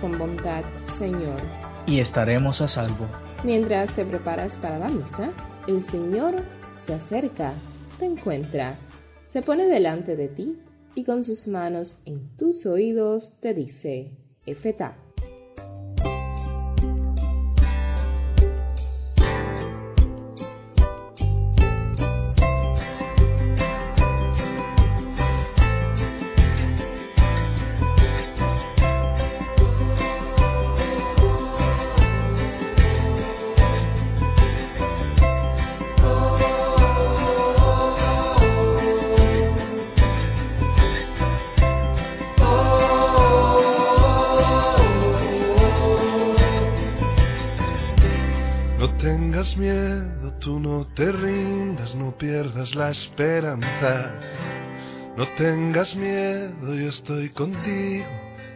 con bondad, Señor. Y estaremos a salvo. Mientras te preparas para la misa, el Señor se acerca, te encuentra, se pone delante de ti y con sus manos en tus oídos te dice, Efetá pierdas la esperanza. No tengas miedo, yo estoy contigo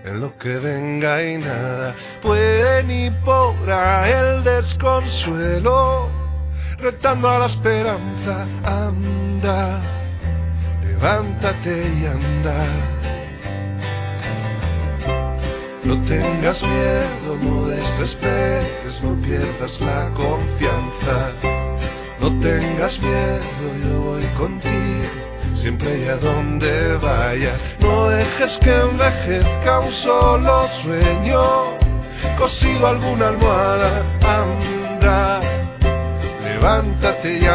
en lo que venga y nada puede ni podrá el desconsuelo. Retando a la esperanza, anda, levántate y anda. No tengas miedo, no desesperes, no pierdas la confianza. No tengas miedo, yo voy contigo, siempre y a donde vayas. No dejes que envejezca un solo sueño, cosido alguna almohada, anda, levántate y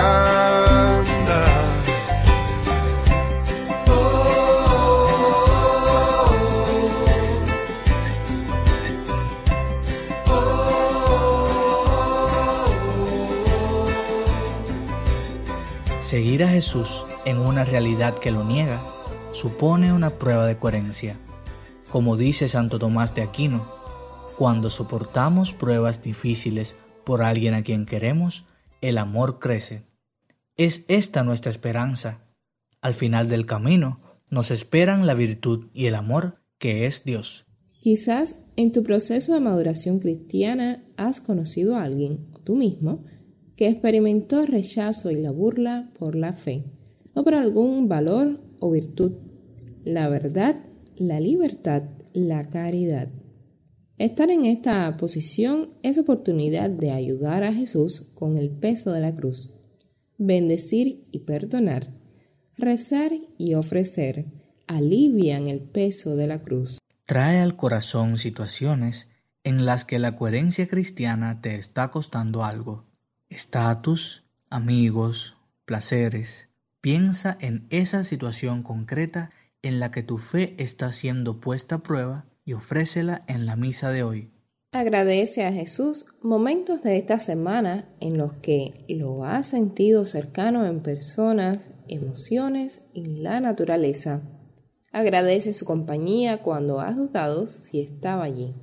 Seguir a Jesús en una realidad que lo niega supone una prueba de coherencia. Como dice Santo Tomás de Aquino, cuando soportamos pruebas difíciles por alguien a quien queremos, el amor crece. Es esta nuestra esperanza. Al final del camino nos esperan la virtud y el amor que es Dios. Quizás en tu proceso de maduración cristiana has conocido a alguien, o tú mismo, que experimentó rechazo y la burla por la fe, o por algún valor o virtud, la verdad, la libertad, la caridad. Estar en esta posición es oportunidad de ayudar a Jesús con el peso de la cruz, bendecir y perdonar, rezar y ofrecer, alivian el peso de la cruz. Trae al corazón situaciones en las que la coherencia cristiana te está costando algo estatus, amigos, placeres. Piensa en esa situación concreta en la que tu fe está siendo puesta a prueba y ofrécela en la misa de hoy. Agradece a Jesús momentos de esta semana en los que lo has sentido cercano en personas, emociones y la naturaleza. Agradece su compañía cuando has dudado si estaba allí.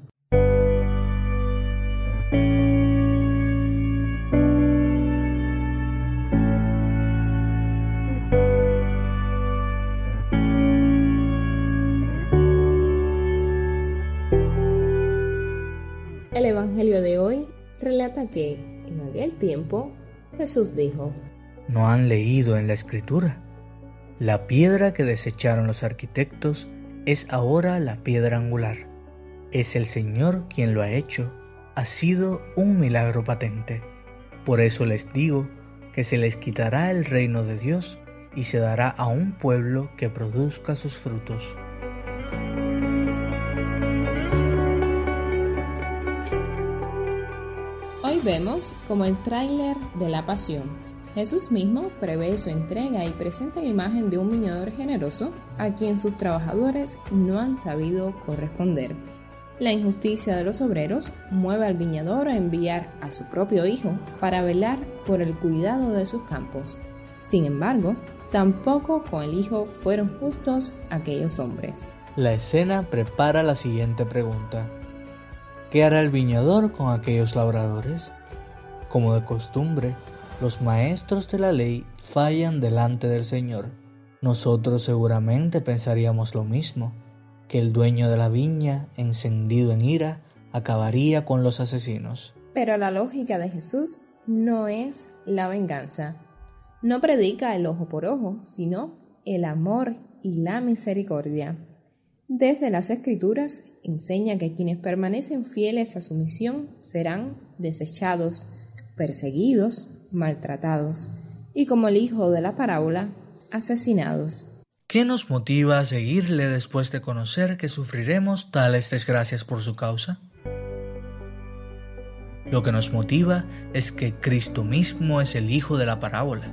Que, en aquel tiempo, Jesús dijo, ¿No han leído en la escritura? La piedra que desecharon los arquitectos es ahora la piedra angular. Es el Señor quien lo ha hecho. Ha sido un milagro patente. Por eso les digo que se les quitará el reino de Dios y se dará a un pueblo que produzca sus frutos. Vemos como el tráiler de la pasión. Jesús mismo prevé su entrega y presenta la imagen de un viñador generoso a quien sus trabajadores no han sabido corresponder. La injusticia de los obreros mueve al viñador a enviar a su propio hijo para velar por el cuidado de sus campos. Sin embargo, tampoco con el hijo fueron justos aquellos hombres. La escena prepara la siguiente pregunta. ¿Qué hará el viñador con aquellos labradores? Como de costumbre, los maestros de la ley fallan delante del Señor. Nosotros seguramente pensaríamos lo mismo, que el dueño de la viña, encendido en ira, acabaría con los asesinos. Pero la lógica de Jesús no es la venganza. No predica el ojo por ojo, sino el amor y la misericordia. Desde las Escrituras enseña que quienes permanecen fieles a su misión serán desechados, perseguidos, maltratados y, como el hijo de la parábola, asesinados. ¿Qué nos motiva a seguirle después de conocer que sufriremos tales desgracias por su causa? Lo que nos motiva es que Cristo mismo es el hijo de la parábola,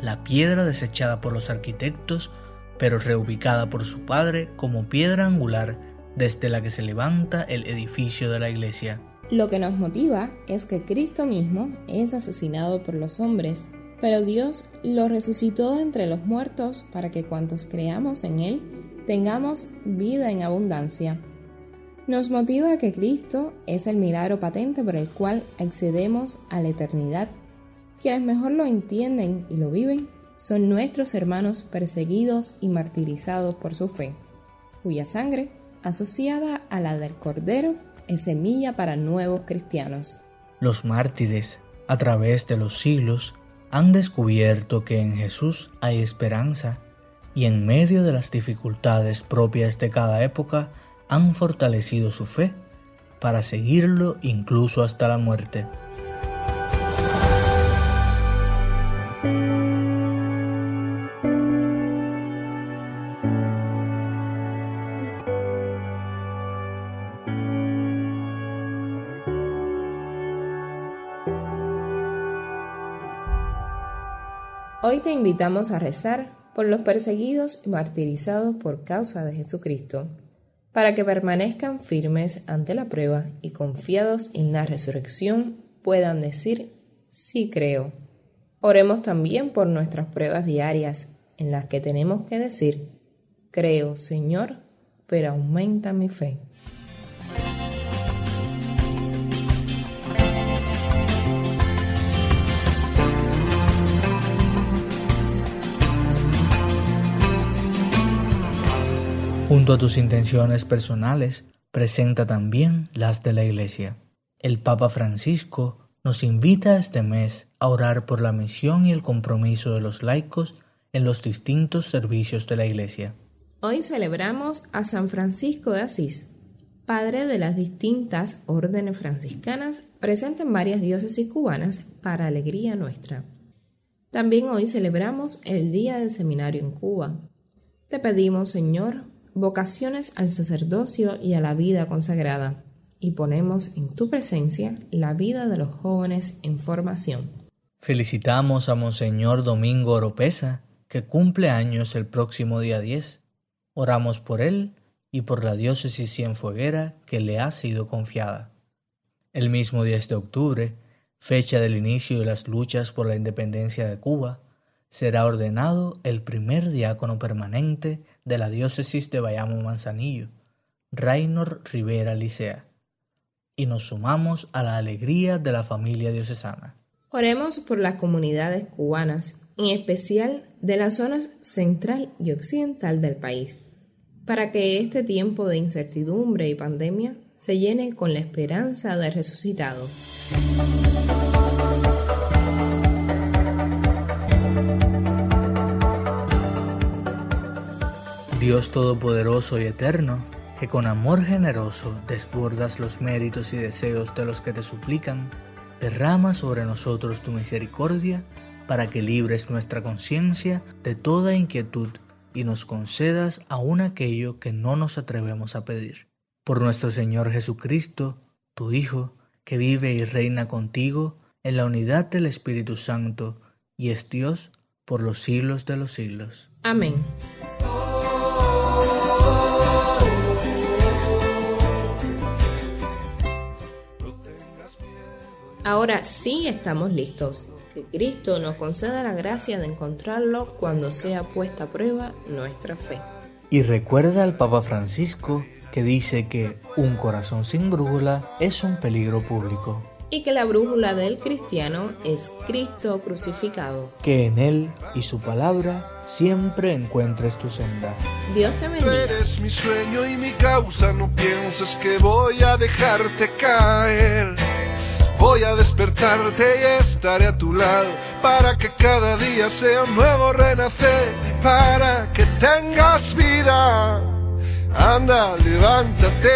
la piedra desechada por los arquitectos pero reubicada por su padre como piedra angular desde la que se levanta el edificio de la iglesia. Lo que nos motiva es que Cristo mismo es asesinado por los hombres, pero Dios lo resucitó entre los muertos para que cuantos creamos en Él tengamos vida en abundancia. Nos motiva que Cristo es el milagro patente por el cual accedemos a la eternidad. Quienes mejor lo entienden y lo viven son nuestros hermanos perseguidos y martirizados por su fe, cuya sangre, asociada a la del Cordero, es semilla para nuevos cristianos. Los mártires, a través de los siglos, han descubierto que en Jesús hay esperanza y en medio de las dificultades propias de cada época han fortalecido su fe para seguirlo incluso hasta la muerte. Hoy te invitamos a rezar por los perseguidos y martirizados por causa de Jesucristo, para que permanezcan firmes ante la prueba y confiados en la resurrección puedan decir, sí creo. Oremos también por nuestras pruebas diarias, en las que tenemos que decir, creo, Señor, pero aumenta mi fe. Junto a tus intenciones personales, presenta también las de la Iglesia. El Papa Francisco nos invita este mes a orar por la misión y el compromiso de los laicos en los distintos servicios de la Iglesia. Hoy celebramos a San Francisco de Asís, padre de las distintas órdenes franciscanas presentes en varias diócesis cubanas para alegría nuestra. También hoy celebramos el Día del Seminario en Cuba. Te pedimos, Señor, vocaciones al sacerdocio y a la vida consagrada, y ponemos en tu presencia la vida de los jóvenes en formación. Felicitamos a Monseñor Domingo Oropesa, que cumple años el próximo día 10. Oramos por él y por la diócesis cienfueguera que le ha sido confiada. El mismo 10 de octubre, fecha del inicio de las luchas por la independencia de Cuba, será ordenado el primer diácono permanente de la diócesis de Bayamo Manzanillo, Raynor Rivera Licea, y nos sumamos a la alegría de la familia diocesana. Oremos por las comunidades cubanas, en especial de las zonas central y occidental del país, para que este tiempo de incertidumbre y pandemia se llene con la esperanza de resucitado. Dios Todopoderoso y Eterno, que con amor generoso desbordas los méritos y deseos de los que te suplican, derrama sobre nosotros tu misericordia para que libres nuestra conciencia de toda inquietud y nos concedas aún aquello que no nos atrevemos a pedir. Por nuestro Señor Jesucristo, tu Hijo, que vive y reina contigo en la unidad del Espíritu Santo y es Dios por los siglos de los siglos. Amén. Ahora sí estamos listos. Que Cristo nos conceda la gracia de encontrarlo cuando sea puesta a prueba nuestra fe. Y recuerda al Papa Francisco que dice que un corazón sin brújula es un peligro público. Y que la brújula del cristiano es Cristo crucificado. Que en Él y su palabra siempre encuentres tu senda. Dios te bendiga. eres mi sueño y mi causa, no pienses que voy a dejarte caer. Voy a despertarte y estaré a tu lado para que cada día sea un nuevo renacer, para que tengas vida anda, levántate.